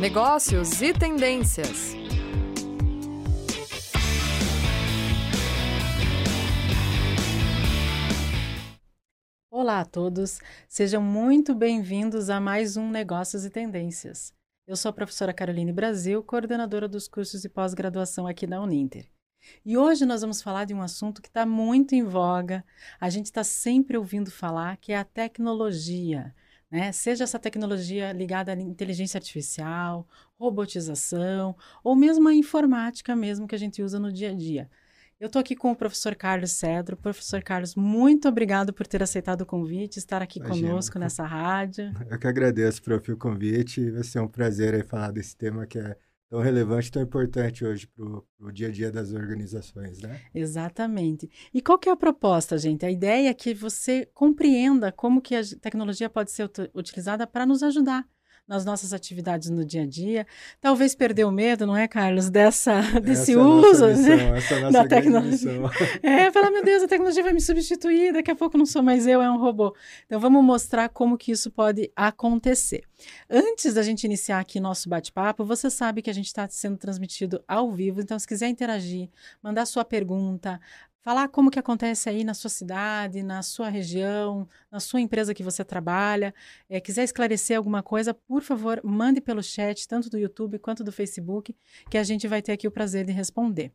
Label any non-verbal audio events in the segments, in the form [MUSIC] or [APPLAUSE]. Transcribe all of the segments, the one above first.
negócios e tendências. Olá a todos, sejam muito bem-vindos a mais um Negócios e Tendências. Eu sou a professora Caroline Brasil, coordenadora dos cursos de pós-graduação aqui na Uninter. E hoje nós vamos falar de um assunto que está muito em voga, a gente está sempre ouvindo falar, que é a tecnologia. Né? Seja essa tecnologia ligada à inteligência artificial, robotização, ou mesmo a informática mesmo que a gente usa no dia a dia. Eu estou aqui com o professor Carlos Cedro. Professor Carlos, muito obrigado por ter aceitado o convite, estar aqui Imagina. conosco nessa rádio. [LAUGHS] Eu que agradeço, prof, o convite. Vai ser um prazer aí falar desse tema que é tão relevante, tão importante hoje para o dia a dia das organizações, né? Exatamente. E qual que é a proposta, gente? A ideia é que você compreenda como que a tecnologia pode ser utilizada para nos ajudar nas nossas atividades no dia a dia. Talvez perder o medo, não é, Carlos, dessa, [LAUGHS] desse essa uso é missão, né? essa é da tecnologia. [LAUGHS] É, falar, meu Deus, a tecnologia vai me substituir, daqui a pouco não sou mais eu, é um robô. Então vamos mostrar como que isso pode acontecer. Antes da gente iniciar aqui nosso bate-papo, você sabe que a gente está sendo transmitido ao vivo, então se quiser interagir, mandar sua pergunta, falar como que acontece aí na sua cidade, na sua região, na sua empresa que você trabalha. É, quiser esclarecer alguma coisa, por favor, mande pelo chat, tanto do YouTube quanto do Facebook, que a gente vai ter aqui o prazer de responder.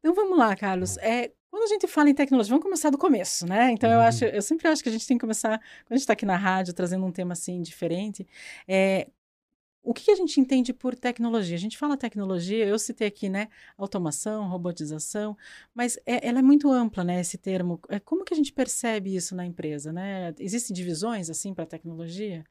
Então vamos lá, Carlos. É, quando a gente fala em tecnologia, vamos começar do começo, né? Então uhum. eu acho, eu sempre acho que a gente tem que começar, quando a gente está aqui na rádio trazendo um tema assim diferente, é, o que a gente entende por tecnologia? A gente fala tecnologia, eu citei aqui, né, automação, robotização, mas é, ela é muito ampla, né, esse termo. É, como que a gente percebe isso na empresa, né? Existem divisões, assim, para tecnologia?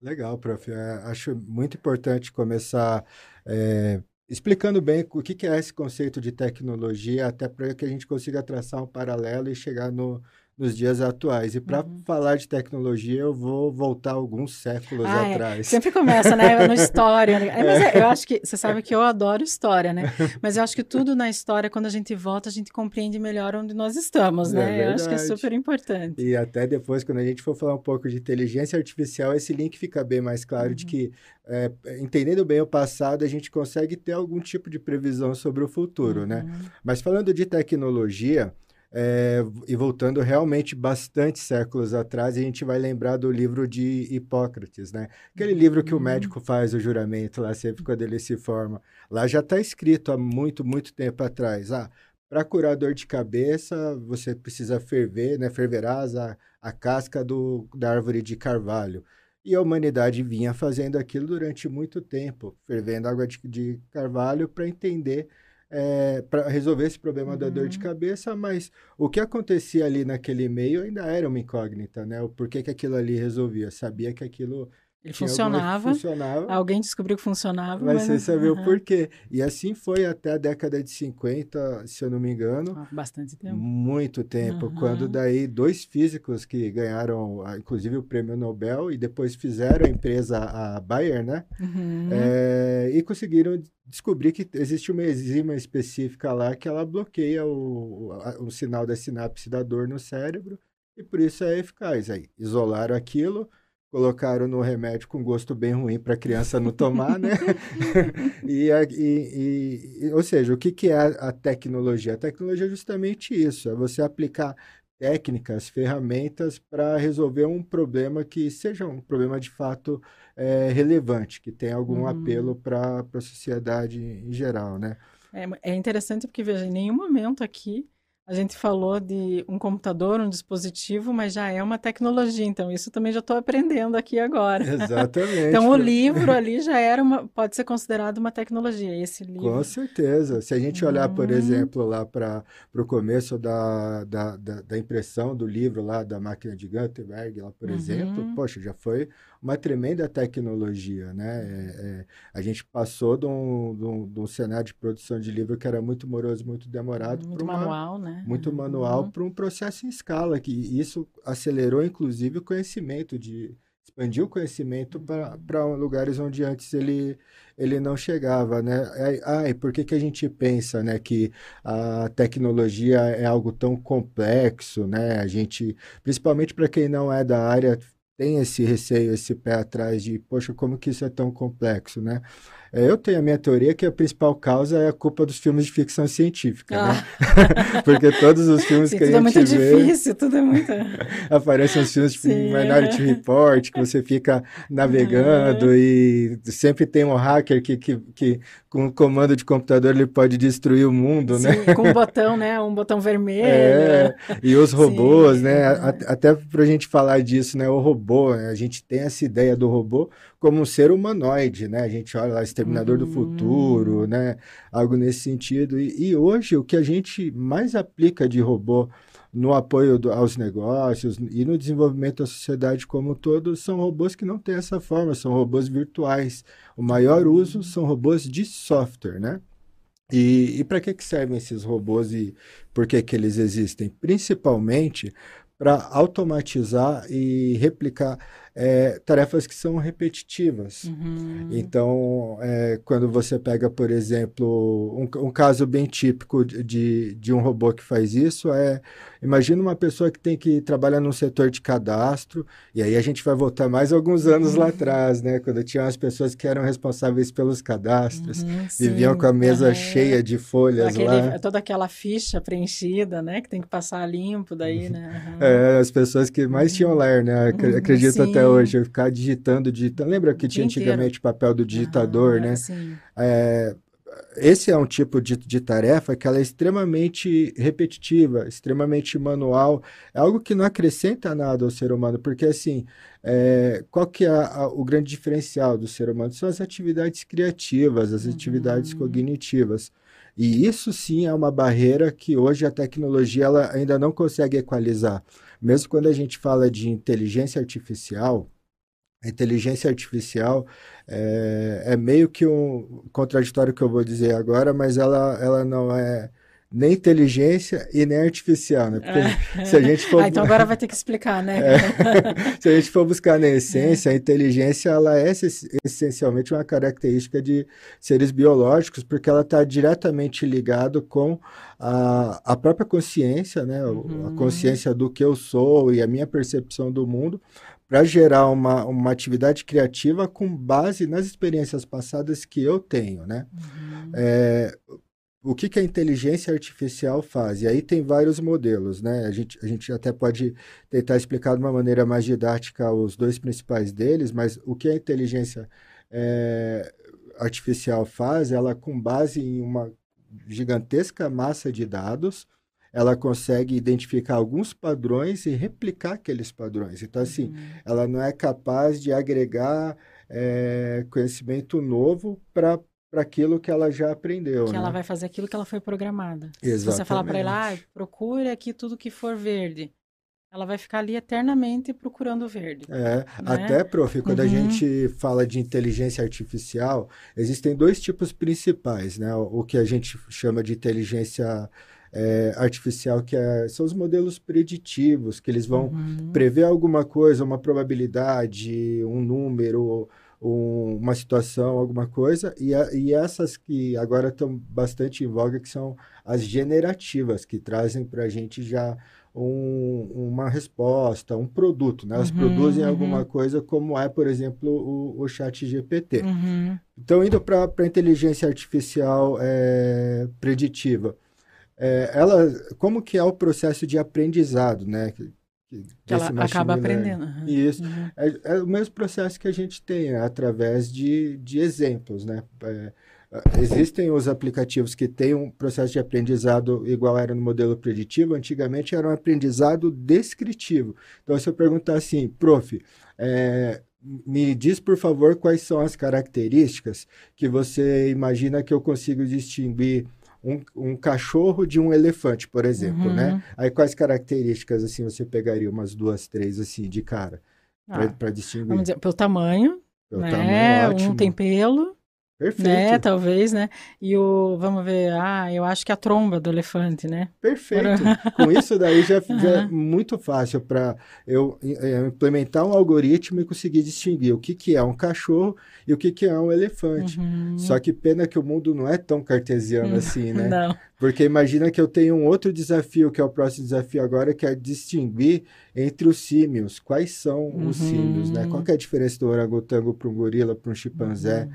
Legal, prof. É, acho muito importante começar é, explicando bem o que, que é esse conceito de tecnologia, até para que a gente consiga traçar um paralelo e chegar no, nos dias atuais. E para uhum. falar de tecnologia, eu vou voltar alguns séculos ah, é. atrás. É. Sempre começa, né? [LAUGHS] No história. Né? É, mas é, eu acho que você sabe que eu adoro história, né? [LAUGHS] Mas eu acho que tudo na história, quando a gente volta, a gente compreende melhor onde nós estamos, né? É eu acho que é super importante. E até depois, quando a gente for falar um pouco de inteligência artificial, esse link fica bem mais claro uhum. de que, é, entendendo bem o passado, a gente consegue ter algum tipo de previsão sobre o futuro, né? uhum. né? Mas falando de tecnologia, é, e voltando realmente bastante séculos atrás, a gente vai lembrar do livro de Hipócrates, né? Aquele livro que o uhum. médico faz o juramento lá sempre quando ele se forma. Lá já está escrito há muito, muito tempo atrás. Ah, para curar dor de cabeça, você precisa ferver, né? Ferverás a, a casca do, da árvore de carvalho. E a humanidade vinha fazendo aquilo durante muito tempo, fervendo água de, de carvalho para entender é, para resolver esse problema uhum. da dor de uhum. cabeça, mas o que acontecia ali naquele meio ainda era uma incógnita, né? O porquê que aquilo ali resolvia. Sabia que aquilo ele funcionava, funcionava, Alguém descobriu que funcionava. Mas, mas sem saber uhum. o porquê. E assim foi até a década de 50, se eu não me engano. Ah, bastante tempo. Muito tempo. Uhum. Quando daí dois físicos que ganharam, inclusive, o prêmio Nobel e depois fizeram a empresa, a Bayer, né? Uhum. É, e conseguiram descobrir que existe uma enzima específica lá que ela bloqueia o, o, o sinal da sinapse da dor no cérebro e por isso é eficaz. Aí isolaram aquilo colocaram no remédio com gosto bem ruim para a criança não tomar, né? [LAUGHS] [LAUGHS] e, e, e, ou seja, o que, que é a, tecnologia? A tecnologia é justamente isso, é você aplicar técnicas, ferramentas para resolver um problema que seja um problema de fato é, relevante, que tenha algum uhum. apelo para a sociedade em geral, né? É, é interessante porque, veja, em nenhum momento aqui a gente falou de um computador, um dispositivo, mas já é uma tecnologia, então isso também já estou aprendendo aqui agora. [LAUGHS] [LAUGHS] Exatamente. então o livro ali já era uma, pode ser considerado uma tecnologia, esse livro. Com certeza. Se a gente olhar, por uhum. exemplo, lá para o começo da, da, da, da, impressão do livro lá da máquina de Gutenberg, lá, por uhum. exemplo, poxa, já foi uma tremenda tecnologia, né? É, é, a gente passou de um, de, um, de um, cenário de produção de livro que era muito moroso, muito demorado. Muito uma, manual, né? Muito uhum. manual para um processo em escala, que isso acelerou, inclusive, o conhecimento, de expandiu o conhecimento para lugares onde antes ele, ele não chegava, né? E por que, que a gente pensa, né, que a tecnologia é algo tão complexo, né? A gente, principalmente para quem não é da área, tem esse receio, esse pé atrás de, poxa, como que isso é tão complexo, né? É, eu tenho a minha teoria que a principal causa é a culpa dos filmes de ficção científica, né? ah. né? [LAUGHS] Porque todos os filmes Sim, [LAUGHS] que a gente vê... Tudo é muito difícil, tudo é muito... [LAUGHS] Aparecem os filmes tipo Sim, Minority. Report, que você fica navegando e sempre tem um hacker que, que, que com um comando de computador ele pode destruir o mundo, Sim, né? com um botão, né? Um botão vermelho. É, e os robôs, né? É. Até para a gente falar disso, né? O robô, né? a gente tem essa ideia do robô como um ser humanoide, né? A gente olha lá, Exterminador uhum. do Futuro, né? Algo nesse sentido. E, e, hoje o que a gente mais aplica de robô no apoio do, aos negócios e no desenvolvimento da sociedade como um todo são robôs que não têm essa forma, são robôs virtuais. O maior uso são robôs de software, né? E, e para que, que servem esses robôs e por que, que eles existem? Principalmente para automatizar e replicar é, tarefas que são repetitivas. Uhum. Então, é, quando você pega, por exemplo, um, um caso bem típico de, de um robô que faz isso é, imagina uma pessoa que tem que trabalhar num setor de cadastro, e aí a gente vai voltar mais alguns anos uhum. lá [LAUGHS] atrás, né? Quando tinha as pessoas que eram responsáveis pelos cadastros, uhum, viviam com a mesa cheia de folhas Aquele, lá. Toda aquela ficha preenchida, né? Que tem que passar limpo daí, né? É, as pessoas que mais tinham uhum. ler, né? Acredito até hoje, ficar digitando, digitando. Lembra que tinha antigamente o papel do digitador, ah, né? Sim. É, esse é um tipo de, de tarefa que ela é extremamente repetitiva, extremamente manual, é algo que não acrescenta nada ao ser humano, porque assim, é, qual que é a, o grande diferencial do ser humano? São as atividades criativas, as uhum. atividades cognitivas. E isso sim é uma barreira que hoje a tecnologia ela ainda não consegue equalizar. Mesmo quando a gente fala de inteligência artificial, a inteligência artificial é, é, meio que um contraditório que eu vou dizer agora, mas ela, ela não é nem inteligência e nem artificial, né? Porque é. se a gente for... [LAUGHS] Ah, então agora vai ter que explicar, né? É. [LAUGHS] se a gente for buscar na essência, é. a inteligência, ela é essencialmente uma característica de seres biológicos, porque ela está diretamente ligado com a, a própria consciência, né? Uhum. A consciência do que eu sou e a minha percepção do mundo, para gerar uma, uma atividade criativa com base nas experiências passadas que eu tenho, né? Uhum. É, o que, que a inteligência artificial faz? E aí tem vários modelos, né? A gente, a gente até pode tentar explicar de uma maneira mais didática os dois principais deles, mas o que a inteligência é, artificial faz, ela com base em uma gigantesca massa de dados, ela consegue identificar alguns padrões e replicar aqueles padrões. Então, assim, uhum. ela não é capaz de agregar é, conhecimento novo para para aquilo que ela já aprendeu. Que né? ela vai fazer aquilo que ela foi programada. Exatamente. Se você falar para ela, ah, procure aqui tudo que for verde. Ela vai ficar ali eternamente procurando verde. É, né? até, prof, quando uhum. a gente fala de inteligência artificial, existem dois tipos principais, né? O que a gente chama de inteligência é, artificial, que é, são os modelos preditivos, que eles vão uhum. prever alguma coisa, uma probabilidade, um número, um, uma situação, alguma coisa, e, a, e essas que agora estão bastante em voga, que são as generativas, que trazem para a gente já um, uma resposta, um produto, né? Elas uhum, produzem uhum. alguma coisa, como é, por exemplo, o, o chat GPT. Uhum. Então, indo para a inteligência artificial é, preditiva, é, ela, como que é o processo de aprendizado, né? Que, que ela acaba aprendendo. Uhum. Isso. Uhum. É, é, o mesmo processo que a gente tem, é através de, de exemplos, né? É, existem os aplicativos que têm um processo de aprendizado igual era no modelo preditivo, antigamente era um aprendizado descritivo. Então, se eu perguntar assim, prof, é, me diz, por favor, quais são as características que você imagina que eu consigo distinguir um, um cachorro de um elefante, por exemplo, né? uhum. né? Aí quais características, assim, você pegaria umas duas, três, assim, de cara, ah, para distinguir? Vamos dizer, pelo tamanho, pelo né? Tamanho, um tem pelo, Perfeito. Né, talvez, né? E o, vamos ver, ah, eu acho que a tromba do elefante, né? Perfeito. [LAUGHS] Com isso daí já, já é muito fácil para eu é, implementar um algoritmo e conseguir distinguir o que, que é um cachorro e o que, que é um elefante. Uhum. Só que pena que o mundo não é tão cartesiano Hum, assim, né? Não. Porque imagina que eu tenho um outro desafio, que é o próximo desafio agora, que é distinguir entre os símios. Quais são os Uhum. símios, né? Qual é a diferença do orangotango para um gorila, para um chimpanzé?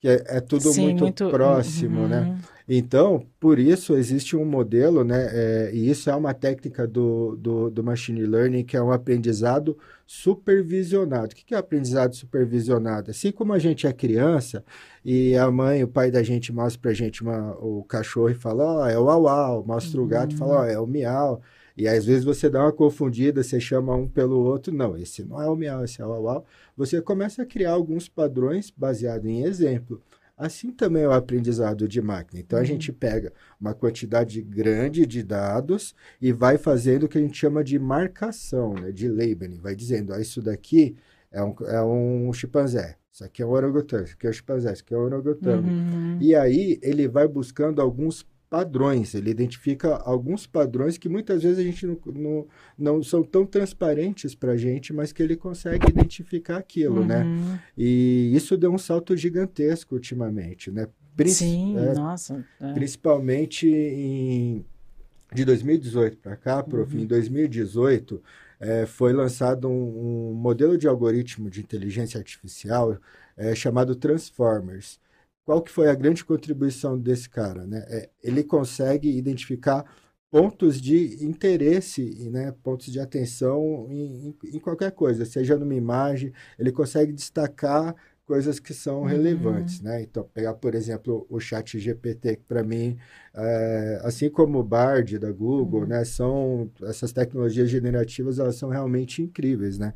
Que é, é tudo Sim, muito, próximo, né? uhum. Então, por isso, existe um modelo, né? é, e isso é uma técnica do, do, do machine learning, que é um aprendizado supervisionado. O que é aprendizado supervisionado? Assim como a gente é criança e a mãe, o pai da gente mostra pra gente uma- o cachorro e fala, ó, é o au-au, mostra o gato e fala, ó, é o miau. E às vezes você dá uma confundida, você chama um pelo outro. Não, esse não é o miau, esse é o au-au. Você começa a criar alguns padrões baseado em exemplo. Assim também é o aprendizado de máquina. Então a gente pega uma quantidade grande de dados e vai fazendo o que a gente chama de marcação, né, de labeling. Vai dizendo, ó, isso daqui é um, é um chimpanzé, isso aqui é um orangotango, isso aqui é um chimpanzé, isso aqui é um orangotango. Uhum. E aí ele vai buscando alguns padrões, ele identifica alguns padrões que muitas vezes a gente não, não, não são tão transparentes para a gente, mas que ele consegue identificar aquilo, né? Uhum. E isso deu um salto gigantesco ultimamente, né? Prin- Sim, é, nossa. é. principalmente em de 2018 para cá, prof, Uhum. em 2018 eh, foi lançado um, um modelo de algoritmo de inteligência artificial eh, chamado Transformers. Qual que foi a grande contribuição desse cara, né? É, ele consegue identificar pontos de interesse, e, né, pontos de atenção em, em- em qualquer coisa, seja numa imagem, ele consegue destacar coisas que são Uhum. relevantes, né? Então, pegar, por exemplo, o chat GPT, que para mim, é, assim como o Bard da Google, Uhum. né, são essas tecnologias generativas, elas são realmente incríveis, né?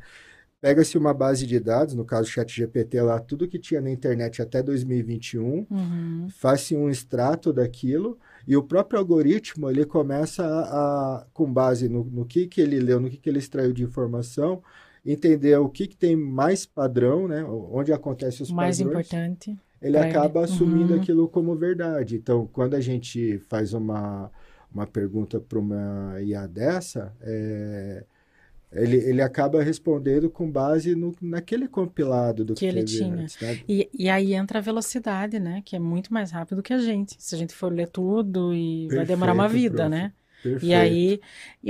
Pega-se uma base de dados, no caso o chat GPT lá, tudo que tinha na internet até 2021, Uhum. faz-se um extrato daquilo e o próprio algoritmo ele começa a, a- com base no, no que, que ele leu, no que, que ele extraiu de informação, entender o que, que tem mais padrão, né? Onde acontece os mais padrões, importante. ele pra ele. acaba assumindo Uhum. aquilo como verdade. Então, quando a gente faz uma, uma pergunta para uma IA dessa, é, ele, ele acaba respondendo com base no, naquele compilado do Que que, ele tinha. antes, né? E, e aí entra a velocidade, né? Que é muito mais rápido que a gente. Se a gente for ler tudo e vai demorar uma Perfeito, vida, prof. né? Perfeito. E aí,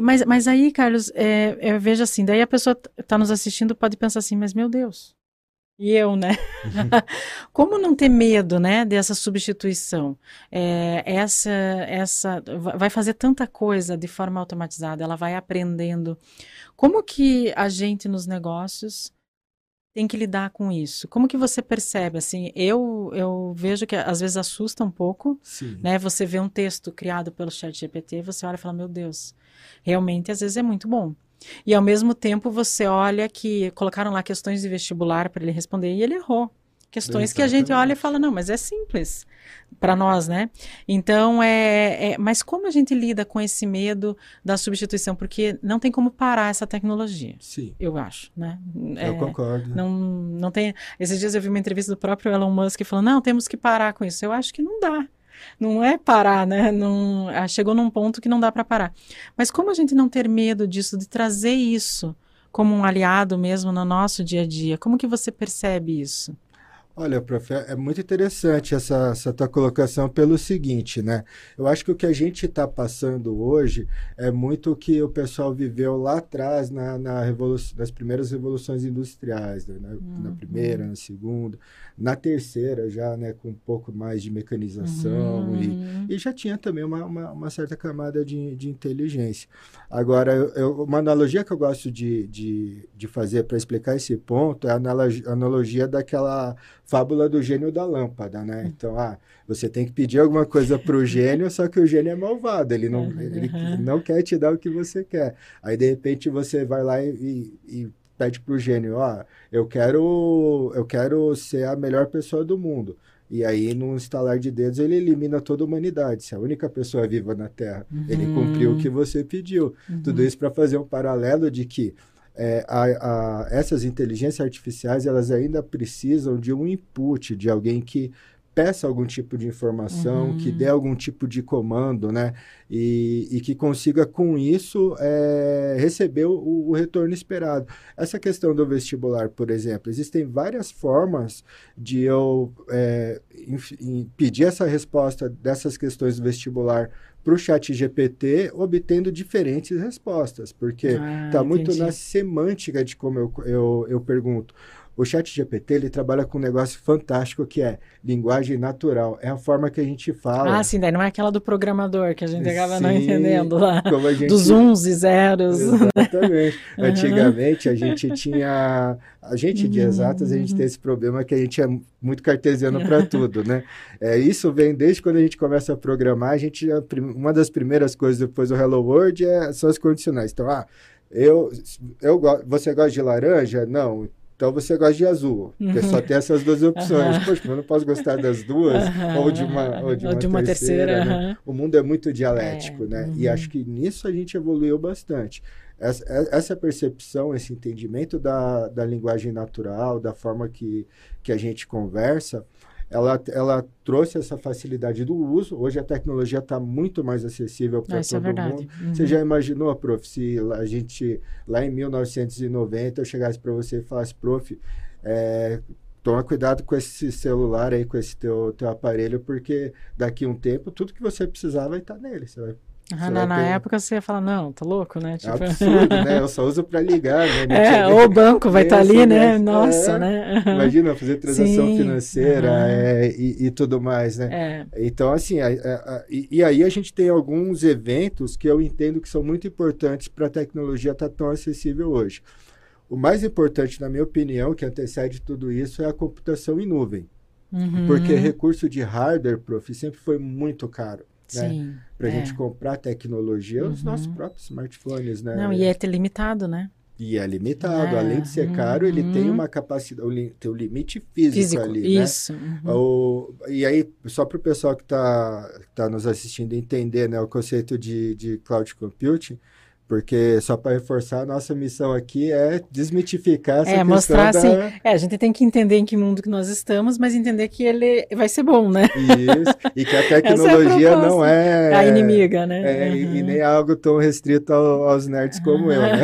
mas, mas aí, Carlos, é, eu vejo assim, daí a pessoa está nos assistindo pode pensar assim, mas meu Deus, e eu, né? [LAUGHS] Como não ter medo, né, dessa substituição? É, essa, essa va- vai fazer tanta coisa de forma automatizada, ela vai aprendendo. Como que a gente nos negócios tem que lidar com isso? Como que você percebe? Assim, eu, eu vejo que às vezes assusta um pouco, Sim. né? Você vê um texto criado pelo chat GPT, você olha e fala, meu Deus, realmente às vezes é muito bom. E ao mesmo tempo você olha que colocaram lá questões de vestibular para ele responder e ele errou. Questões que a gente olha e fala, não, mas é simples para nós, né? Então, é, é- Mas como a gente lida com esse medo da substituição? Porque não tem como parar essa tecnologia, Sim, eu acho, né? eu É, concordo. não, não tem. Esses dias eu vi uma entrevista do próprio Elon Musk falando: não, temos que parar com isso. Eu acho que não dá. Não é parar, né? Não, ah, chegou num ponto que não dá para parar. Mas como a gente não ter medo disso, de trazer isso como um aliado mesmo no nosso dia a dia? Como que você percebe isso? Olha, prof, é é muito interessante essa, essa tua colocação pelo seguinte, né? Eu acho que o que a gente está passando hoje é muito o que o pessoal viveu lá atrás na, na revolução, nas primeiras revoluções industriais, né? na, na primeira, na segunda, na terceira já, né? Com um pouco mais de mecanização e, Uhum. e já tinha também uma, uma, uma certa camada de, de inteligência. Agora, eu, uma analogia que eu gosto de, de, de fazer para explicar esse ponto é a analogia daquela fábula do gênio da lâmpada, né? Então, ah, você tem que pedir alguma coisa para o gênio, só que o gênio é malvado, ele não, ele Uhum. não quer te dar o que você quer. Aí, de repente, você vai lá e, e- pede para o gênio, ó, eu quero, eu quero ser a melhor pessoa do mundo. E aí, num estalar de dedos, ele elimina toda a humanidade. Se é a única pessoa viva na Terra, ele Uhum. cumpriu o que você pediu. Tudo isso para fazer um paralelo de que é, a, a, essas inteligências artificiais elas ainda precisam de um input, de alguém que peça algum tipo de informação, uhum. que dê algum tipo de comando, né? E, e que consiga, com isso, é, receber o, o, retorno esperado. Essa questão do vestibular, por exemplo, existem várias formas de eu é, pedir essa resposta dessas questões do vestibular para o chat GPT, obtendo diferentes respostas, porque está ah, muito na semântica de como eu, eu, eu pergunto. O chat GPT, ele trabalha com um negócio fantástico que é linguagem natural. É a forma que a gente fala. Ah, sim, daí não é aquela do programador que a gente acaba sim, não entendendo lá. Gente... Dos uns e zeros. Exatamente. [LAUGHS] uhum. Antigamente, a gente tinha... A gente de exatas, a gente uhum. tem esse problema que a gente é muito cartesiano para [LAUGHS] tudo, né? É, isso vem desde quando a gente começa a programar. A gente, uma das primeiras coisas depois do Hello World é, são as condicionais. Então, ah, eu, eu, você gosta de laranja? Não. Então você gosta de azul, porque uhum. só tem essas duas [LAUGHS] opções. Uhum. Poxa, eu não posso gostar das duas, uhum. ou de uma, ou de uma, ou de uma terceira. terceira né? O mundo é muito dialético, é. né? E acho que nisso a gente evoluiu bastante. Essa, essa percepção, esse entendimento da, da linguagem natural, da forma que, que a gente conversa, ela, ela trouxe essa facilidade do uso. Hoje a tecnologia está muito mais acessível para ah, todo é mundo. Uhum. Você já imaginou, prof, se a gente, lá em 1990, eu chegasse para você e falasse, prof, é, toma cuidado com esse celular aí, com esse teu, teu aparelho, porque daqui a um tempo tudo que você precisar vai estar tá nele. Você vai ah, na, na ter... época você ia falar, não, tá louco, né? É tipo... É absurdo, né? Eu só uso para ligar, né? [LAUGHS] é, ou o banco vai estar tá ali, né? Nossa, é, né? [LAUGHS] Imagina fazer transação Sim. financeira uhum. é, e, e, tudo mais, né? É. Então, assim, a, a, a, e, e, aí a gente tem alguns eventos que eu entendo que são muito importantes para a tecnologia estar tá tão acessível hoje. O mais importante, na minha opinião, que antecede tudo isso, é a computação em nuvem. Uhum. Porque recurso de hardware, prof, sempre foi muito caro né? Para a é. gente comprar tecnologia, uhum. os nossos próprios smartphones, né? Não, e é limitado, né? E é limitado. É. Além de ser caro, uhum. ele tem uhum. uma capacidade, tem um limite físico, físico ali, né? isso. né? Uhum. O, e aí, só para o pessoal que está tá nos assistindo entender né, o conceito de, de cloud computing, porque só para reforçar, a nossa missão aqui é desmitificar essa é, mostrar da... assim, é, a gente tem que entender em que mundo que nós estamos, mas entender que ele vai ser bom, né? Isso, e que a [LAUGHS] é tecnologia é a não é... A inimiga, né? É, uhum. e, e, nem algo tão restrito ao, aos nerds como eu, né?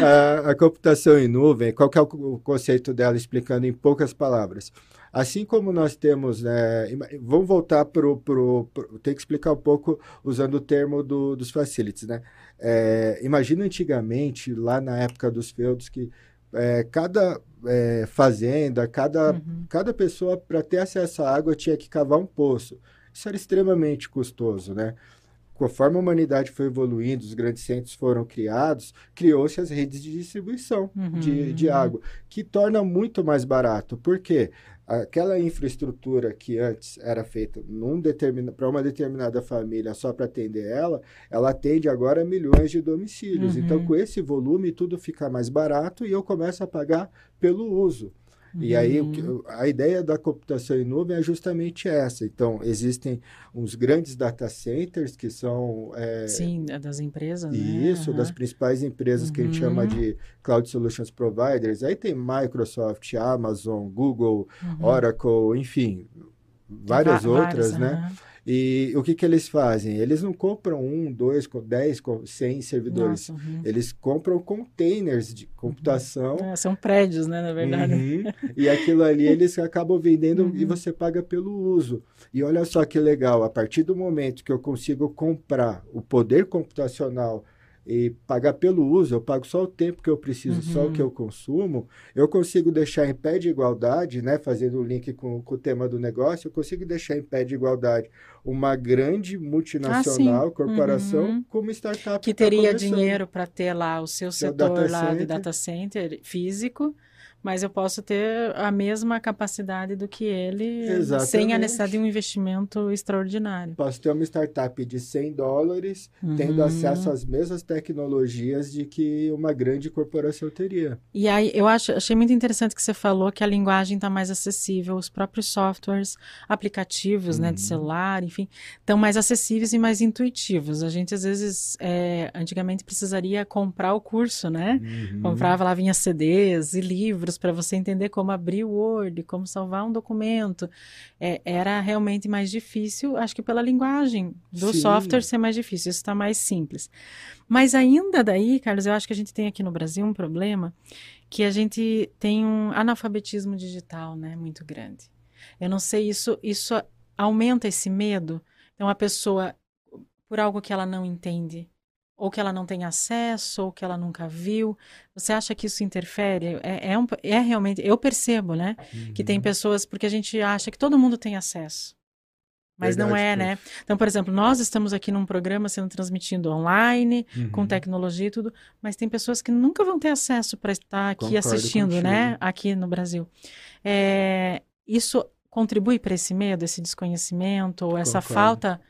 [LAUGHS] a, a, computação em nuvem, qual que é o conceito dela, explicando em poucas palavras? Assim como nós temos, né, vamos voltar para o. Tem que explicar um pouco usando o termo do, dos facilities, né? É, imagina antigamente, lá na época dos feudos, que é, cada é, fazenda, cada, uhum. cada pessoa, para ter acesso à água, tinha que cavar um poço. Isso era extremamente custoso, né? Conforme a humanidade foi evoluindo, os grandes centros foram criados, criou-se as redes de distribuição uhum. de, de água, que torna muito mais barato. Por quê? Aquela infraestrutura que antes era feita para uma determinada família só para atender ela, ela atende agora milhões de domicílios. Então, uhum. Então, com esse volume, tudo fica mais barato e eu começo a pagar pelo uso. Uhum. E aí, uhum. a ideia da computação em nuvem é justamente essa. Então, existem uns grandes data centers que são. É, Sim, das empresas. Isso, né? das principais empresas uhum. que a gente chama uhum. de Cloud Solutions Providers. Aí tem Microsoft, Amazon, Google, uhum. Oracle, enfim, várias outras, né? E o que, que eles fazem? Eles não compram um, dois, dez, cem servidores. Nossa, uhum. Eles compram containers de computação. Uhum. É, são prédios, né, na verdade. Uhum. E aquilo ali [LAUGHS] eles acabam vendendo e uhum. você paga pelo uso. E olha só que legal, a partir do momento que eu consigo comprar o poder computacional e pagar pelo uso, eu pago só o tempo que eu preciso, uhum. só o que uhum. eu consumo, eu consigo deixar em pé de igualdade, né, fazendo o link com, com, o tema do negócio, eu consigo deixar em pé de igualdade uma grande multinacional, ah, corporação, uhum. como startup. Que teria dinheiro para ter lá o seu setor data lá center. de data center físico, mas eu posso ter a mesma capacidade do que ele Exatamente. sem a necessidade de um investimento extraordinário. Posso ter uma startup de 100 dólares, Uhum. tendo acesso às mesmas tecnologias de que uma grande corporação teria. E aí, eu acho, achei muito interessante que você falou que a linguagem está mais acessível, os próprios softwares, aplicativos, né, de Uhum. celular, enfim, estão mais acessíveis e mais intuitivos. A gente, às vezes, é, antigamente precisaria comprar o curso, né? Uhum. Comprava lá, vinha CDs e livros para você entender como abrir o Word, como salvar um documento. É, era realmente mais difícil, acho que pela linguagem do Sim. software ser mais difícil, isso está mais simples. Mas ainda daí, Carlos, eu acho que a gente tem aqui no Brasil um problema que a gente tem um analfabetismo digital, né, muito grande. Eu não sei, isso, isso aumenta esse medo. Então, a pessoa, por algo que ela não entende, ou que ela não tem acesso, ou que ela nunca viu, você acha que isso interfere? É, é, um- é realmente, eu percebo, né, que Uhum. tem pessoas, porque a gente acha que todo mundo tem acesso. Mas não Verdade, é, né? Então, por exemplo, nós estamos aqui num programa sendo transmitido online, com Uhum. tecnologia e tudo, mas tem pessoas que nunca vão ter acesso para estar aqui Concordo assistindo, né? contigo. Aqui no Brasil. É, isso contribui para esse medo, esse desconhecimento, ou essa Concordo. falta,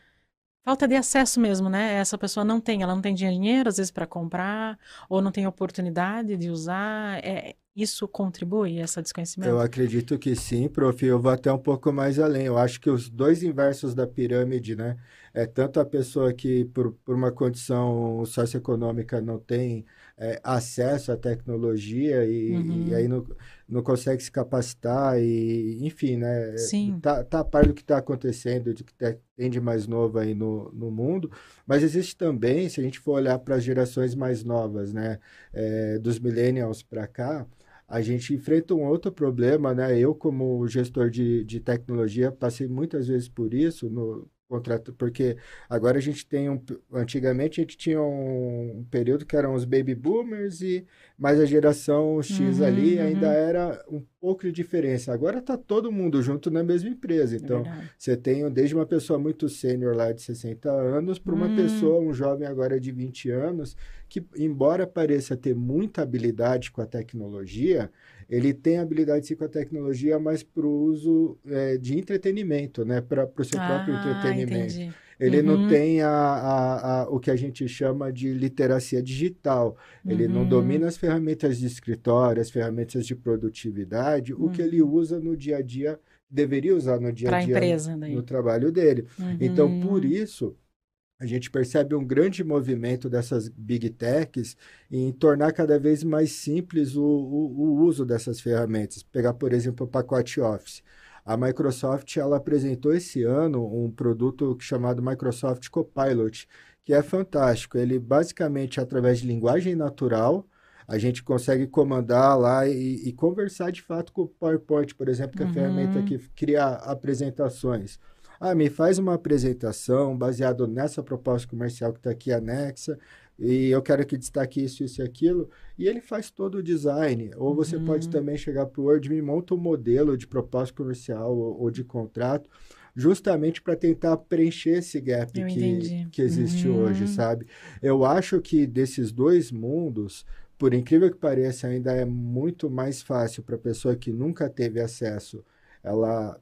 falta de acesso mesmo, né? Essa pessoa não tem, ela não tem dinheiro às vezes para comprar, ou não tem oportunidade de usar. É, isso contribui esse desconhecimento? Eu acredito que sim, prof. Eu vou até um pouco mais além. Eu acho que os dois inversos da pirâmide, né? É tanto a pessoa que, por, por uma condição socioeconômica, não tem é, acesso à tecnologia e, Uhum. e aí não, não consegue se capacitar e, enfim, né? Sim. Tá, tá a par do que está acontecendo, de que te- tem de mais novo aí no, no mundo. Mas existe também, se a gente for olhar para as gerações mais novas, né? É, dos millennials para cá, a gente enfrenta um outro problema, né? Eu, como gestor de, de tecnologia, passei muitas vezes por isso no contrato, porque agora a gente tem um. Antigamente a gente tinha um, período que eram os baby boomers e mais a geração X Uhum, ali uhum. ainda era um pouco de diferença. Agora está todo mundo junto na mesma empresa. É Então, verdade. você tem desde uma pessoa muito sênior lá de 60 anos para uma Hum. pessoa, um jovem agora de 20 anos, que, embora pareça ter muita habilidade com a tecnologia, ele tem habilidade sim com a tecnologia, mas para o uso é, de entretenimento, né? Para o seu próprio Ah, entretenimento. entendi. Ele não Uhum. tem a, a, a, o que a gente chama de literacia digital. Ele não Uhum. domina as ferramentas de escritório, as ferramentas de produtividade, o que ele usa no dia a dia, deveria usar no dia a Uhum. dia empresa daí. no trabalho dele. Então, Uhum. por isso, a gente percebe um grande movimento dessas big techs em tornar cada vez mais simples o, o, o uso dessas ferramentas. Pegar, por exemplo, o pacote Office. A Microsoft ela apresentou esse ano um produto chamado Microsoft Copilot, que é fantástico. Ele basicamente, através de linguagem natural, a gente consegue comandar lá e, e conversar de fato com o PowerPoint, por exemplo, que é a Uhum. ferramenta que cria apresentações. Ah, me faz uma apresentação baseado nessa proposta comercial que está aqui anexa, e eu quero que destaque isso, isso e aquilo, e ele faz todo o design. Ou você Uhum. pode também chegar para o Word e me monta um modelo de proposta comercial ou, ou de contrato, justamente para tentar preencher esse gap Eu que, entendi. que existe Uhum. hoje, sabe? Eu acho que desses dois mundos, por incrível que pareça, ainda é muito mais fácil para a pessoa que nunca teve acesso, ela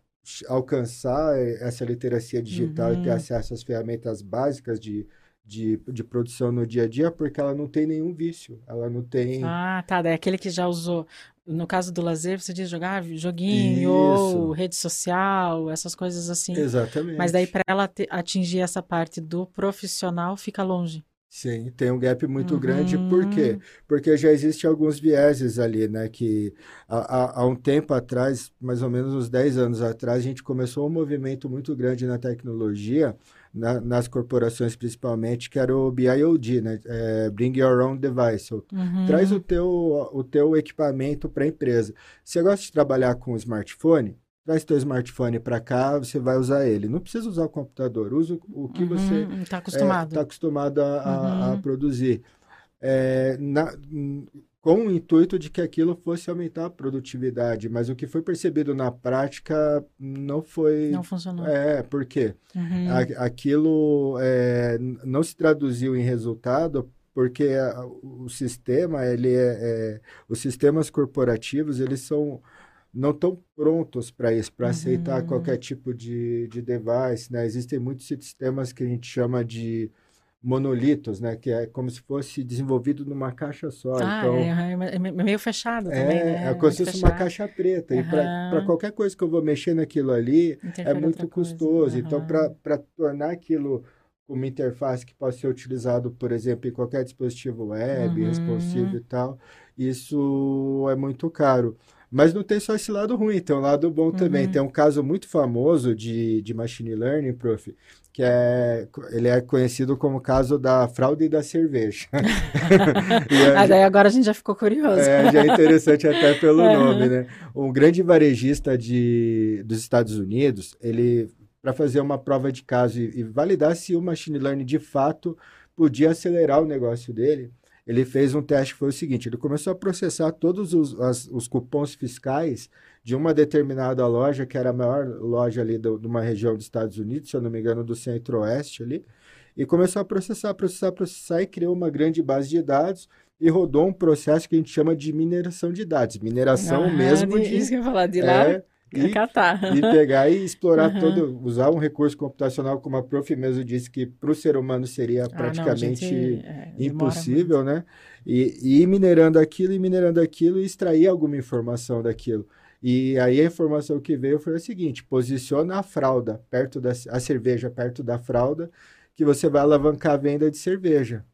alcançar essa literacia digital e ter Uhum. acesso às ferramentas básicas de, de, de produção no dia a dia, porque ela não tem nenhum vício, ela não tem... Ah, tá. Daí aquele que já usou. No caso do lazer, você diz jogar joguinho Isso. ou rede social, essas coisas assim. Exatamente. Mas daí para ela atingir essa parte do profissional fica longe. Sim, tem um gap muito Uhum. grande, por quê? Porque já existem alguns vieses ali, né? Que há, há- um tempo atrás, mais ou menos uns 10 anos atrás, a gente começou um movimento muito grande na tecnologia, na- nas corporações principalmente, que era o BIOD, né? É, Bring Your Own Device. Uhum. Traz o teu, o teu equipamento para a empresa. Você gosta de trabalhar com smartphone? Traz teu smartphone para cá, você vai usar ele. Não precisa usar o computador, usa o que você Uhum, tá acostumado. está acostumado a, a- a Uhum. produzir. É, na- com o intuito de que aquilo fosse aumentar a produtividade, mas o que foi percebido na prática não foi. Não funcionou. É, por quê? Uhum. A- aquilo é, não se traduziu em resultado porque a, o sistema, ele é, é, os sistemas corporativos, eles são não estão prontos para isso, para uhum. aceitar qualquer tipo de, de device, né? Existem muitos sistemas que a gente chama de monolitos, né? Que é como se fosse desenvolvido numa caixa só. Ah, então, é, é, é meio fechado é, também, né? É como se fosse uma caixa preta. Uhum. E para qualquer coisa que eu vou mexer naquilo ali, é muito custoso. Uhum. Então, para tornar aquilo uma interface que possa ser utilizado, por exemplo, em qualquer dispositivo web, uhum. responsivo e tal, isso é muito caro. Mas não tem só esse lado ruim, tem um lado bom uhum. também. Tem um caso muito famoso de, de machine learning, prof, que é ele é conhecido como o caso da fraude da cerveja. [LAUGHS] ah, daí agora a gente já ficou curioso. É, já é interessante até pelo uhum. [LAUGHS] nome, né? Um grande varejista de, dos Estados Unidos, ele para fazer uma prova de caso e, e validar se o machine learning de fato podia acelerar o negócio dele, ele fez um teste que foi o seguinte: ele começou a processar todos os, as, os cupons fiscais de uma determinada loja, que era a maior loja ali do, de uma região dos Estados Unidos, se eu não me engano, do centro-oeste ali, e começou a processar, processar, processar e criou uma grande base de dados e rodou um processo que a gente chama de mineração de dados. Mineração ah, mesmo de... Isso que eu falar, de lá... É, e, catar. e pegar e explorar uhum. todo, usar um recurso computacional, como a prof mesmo disse, que para o ser humano seria praticamente ah, não, gente, é, impossível, né? E, e ir minerando aquilo e minerando aquilo e extrair alguma informação daquilo. E aí a informação que veio foi a seguinte: posiciona a fralda perto da a cerveja perto da fralda, que você vai alavancar a venda de cerveja.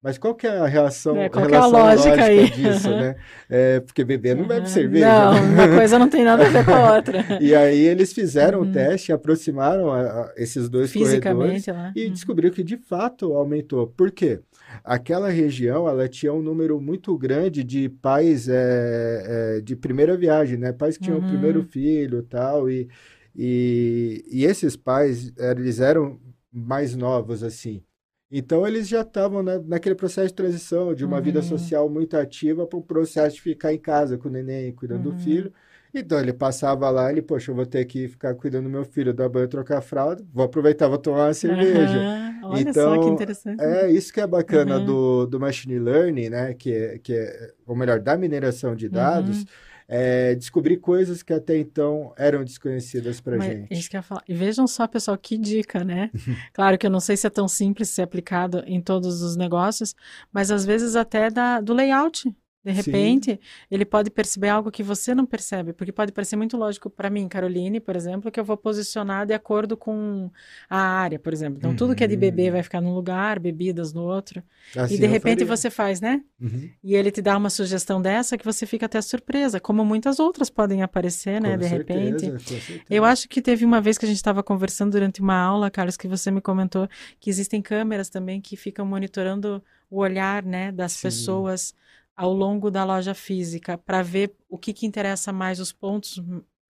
Mas qual que é a reação, é, qual relação é a lógica, lógica aí? disso, né? [LAUGHS] É, porque beber não bebe cerveja. Não, né? uma coisa não tem nada a ver com a outra. [LAUGHS] e aí eles fizeram uhum. o teste, aproximaram a, a esses dois corredores lá. e uhum. descobriram que de fato aumentou. Por quê? Aquela região, ela tinha um número muito grande de pais é, é, de primeira viagem, né? Pais que tinham uhum. o primeiro filho tal, e, e, e esses pais, eles eram mais novos, assim. Então, eles já estavam né, naquele processo de transição de uma uhum. vida social muito ativa para um processo de ficar em casa com o neném, cuidando uhum. do filho. Então, ele passava lá, ele, poxa, eu vou ter que ficar cuidando do meu filho, dar banho, trocar fralda, vou aproveitar, vou tomar uma cerveja. Uhum. Olha então, só que interessante. É isso que é bacana do, do machine learning, né? Que é, que é, ou melhor, da mineração de dados, é, descobrir coisas que até então eram desconhecidas para gente. Isso que eu ia falar. E vejam só, pessoal, que dica, né? [LAUGHS] claro que eu não sei se é tão simples ser aplicado em todos os negócios, mas às vezes até da, do layout de repente, Sim. ele pode perceber algo que você não percebe, porque pode parecer muito lógico para mim, Caroline, por exemplo, que eu vou posicionar de acordo com a área, por exemplo. Então, uhum. tudo que é de bebê vai ficar num lugar, bebidas no outro. Assim e de repente você faz, né? Uhum. E ele te dá uma sugestão dessa que você fica até surpresa, como muitas outras podem aparecer, né? Com de certeza, repente. Eu acho que teve uma vez que a gente estava conversando durante uma aula, Carlos, que você me comentou que existem câmeras também que ficam monitorando o olhar, né, das Sim. pessoas ao longo da loja física para ver o que, que interessa mais, os pontos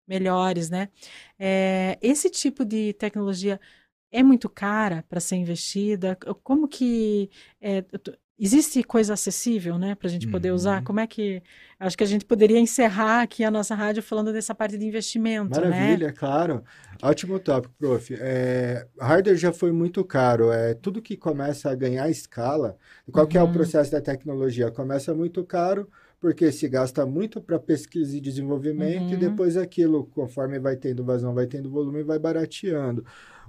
melhores, né? É, esse tipo de tecnologia é muito cara para ser investida? Como que é, existe coisa acessível, né, para a gente poder uhum. usar? Como é que acho que a gente poderia encerrar aqui a nossa rádio falando dessa parte de investimento, né? Maravilha, né? claro. Ótimo tópico, prof. É, hardware já foi muito caro. É tudo que começa a ganhar escala. Qual uhum. que é o uhum. processo da tecnologia? Começa muito caro porque se gasta muito para pesquisa e desenvolvimento uhum. e depois aquilo, conforme vai tendo vazão, vai tendo volume, vai barateando.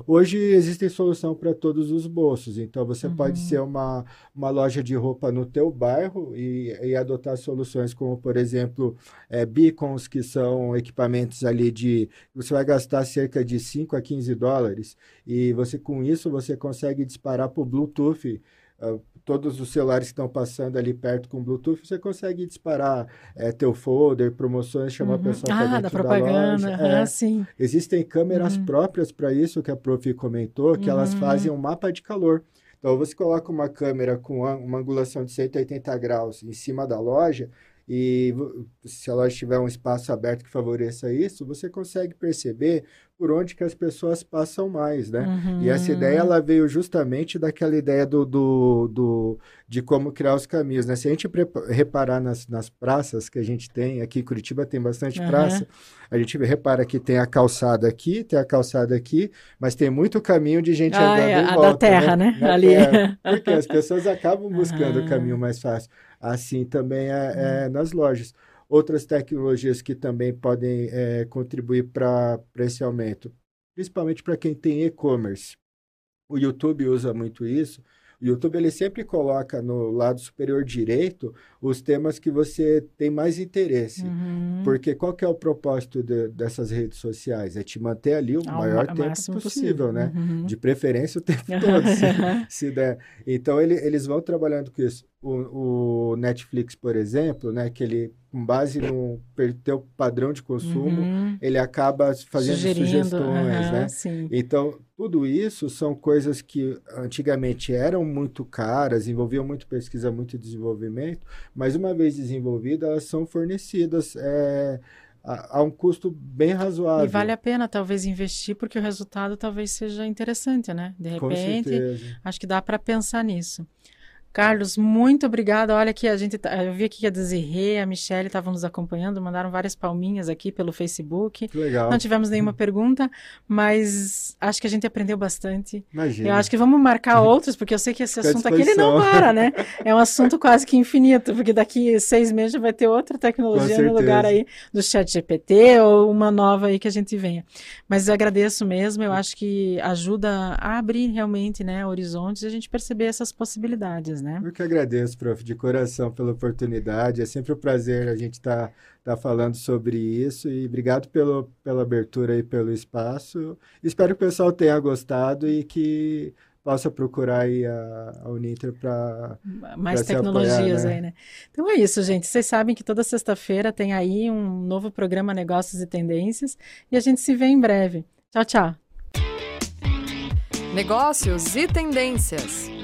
Hoje existe solução para todos os bolsos, então você uhum. pode ser uma, uma loja de roupa no teu bairro e, e adotar soluções como, por exemplo, é, beacons, que são equipamentos ali de... Você vai gastar cerca de 5 a 15 dólares e você com isso você consegue disparar por Bluetooth uh, todos os celulares que estão passando ali perto com Bluetooth, você consegue disparar é, teu folder, promoções, chamar uhum. a pessoa para ah, dentro da propaganda. Da loja. É, sim. Existem câmeras uhum. próprias para isso, que a Profi comentou, que uhum. elas fazem um mapa de calor. Então, você coloca uma câmera com uma angulação de 180 graus em cima da loja E se a loja tiver um espaço aberto que favoreça isso, você consegue perceber por onde que as pessoas passam mais, né? Uhum. E essa ideia, ela veio justamente daquela ideia do, do, do, de como criar os caminhos, né? Se a gente reparar nas, nas praças que a gente tem, aqui em Curitiba tem bastante uhum. praça, a gente repara que tem a calçada aqui, tem a calçada aqui, mas tem muito caminho de gente ah, andando é, em volta, da terra, né? né? Ali. Terra, porque as pessoas acabam [LAUGHS] buscando uhum. o caminho mais fácil. Assim também é, é uhum. nas lojas. Outras tecnologias que também podem é, contribuir para esse aumento, principalmente para quem tem e-commerce. O YouTube usa muito isso. O YouTube ele sempre coloca no lado superior direito os temas que você tem mais interesse. Uhum. Porque qual que é o propósito de, dessas redes sociais? É te manter ali o Ao maior tempo possível, possível, né? Uhum. De preferência o tempo todo, se, [LAUGHS] se der. Então ele, eles vão trabalhando com isso o, o, Netflix, por exemplo, né, que ele, com base no teu padrão de consumo, uhum. ele acaba fazendo Sugerindo, sugestões, uhum, né? Sim. Então, tudo isso são coisas que antigamente eram muito caras, envolviam muito pesquisa, muito desenvolvimento, mas uma vez desenvolvidas, elas são fornecidas é, a, a, um custo bem razoável. E vale a pena, talvez, investir, porque o resultado talvez seja interessante, né? De repente, acho que dá para pensar nisso. Carlos, muito obrigada. Olha que a gente, tá, eu vi aqui que a Desirê, a Michelle estavam nos acompanhando, mandaram várias palminhas aqui pelo Facebook. Que legal. Não tivemos nenhuma pergunta, mas acho que a gente aprendeu bastante. Imagina. Eu acho que vamos marcar [LAUGHS] outros, porque eu sei que esse assunto aqui ele não para, né? [LAUGHS] É um assunto quase que infinito, porque daqui seis meses vai ter outra tecnologia no lugar aí do chat GPT ou uma nova aí que a gente venha. Mas eu agradeço mesmo, eu acho que ajuda a abrir realmente, né, horizontes e a gente perceber essas possibilidades né? Eu que agradeço, prof, de coração pela oportunidade. É sempre um prazer a gente estar tá, tá falando sobre isso e obrigado pelo, pela abertura e pelo espaço. Espero que o pessoal tenha gostado e que possa procurar aí a, a Uninter para mais pra tecnologias apoiar, né? aí, né? Então é isso, gente. Vocês sabem que toda sexta-feira tem aí um novo programa Negócios e Tendências e a gente se vê em breve. Tchau, tchau. Negócios e Tendências.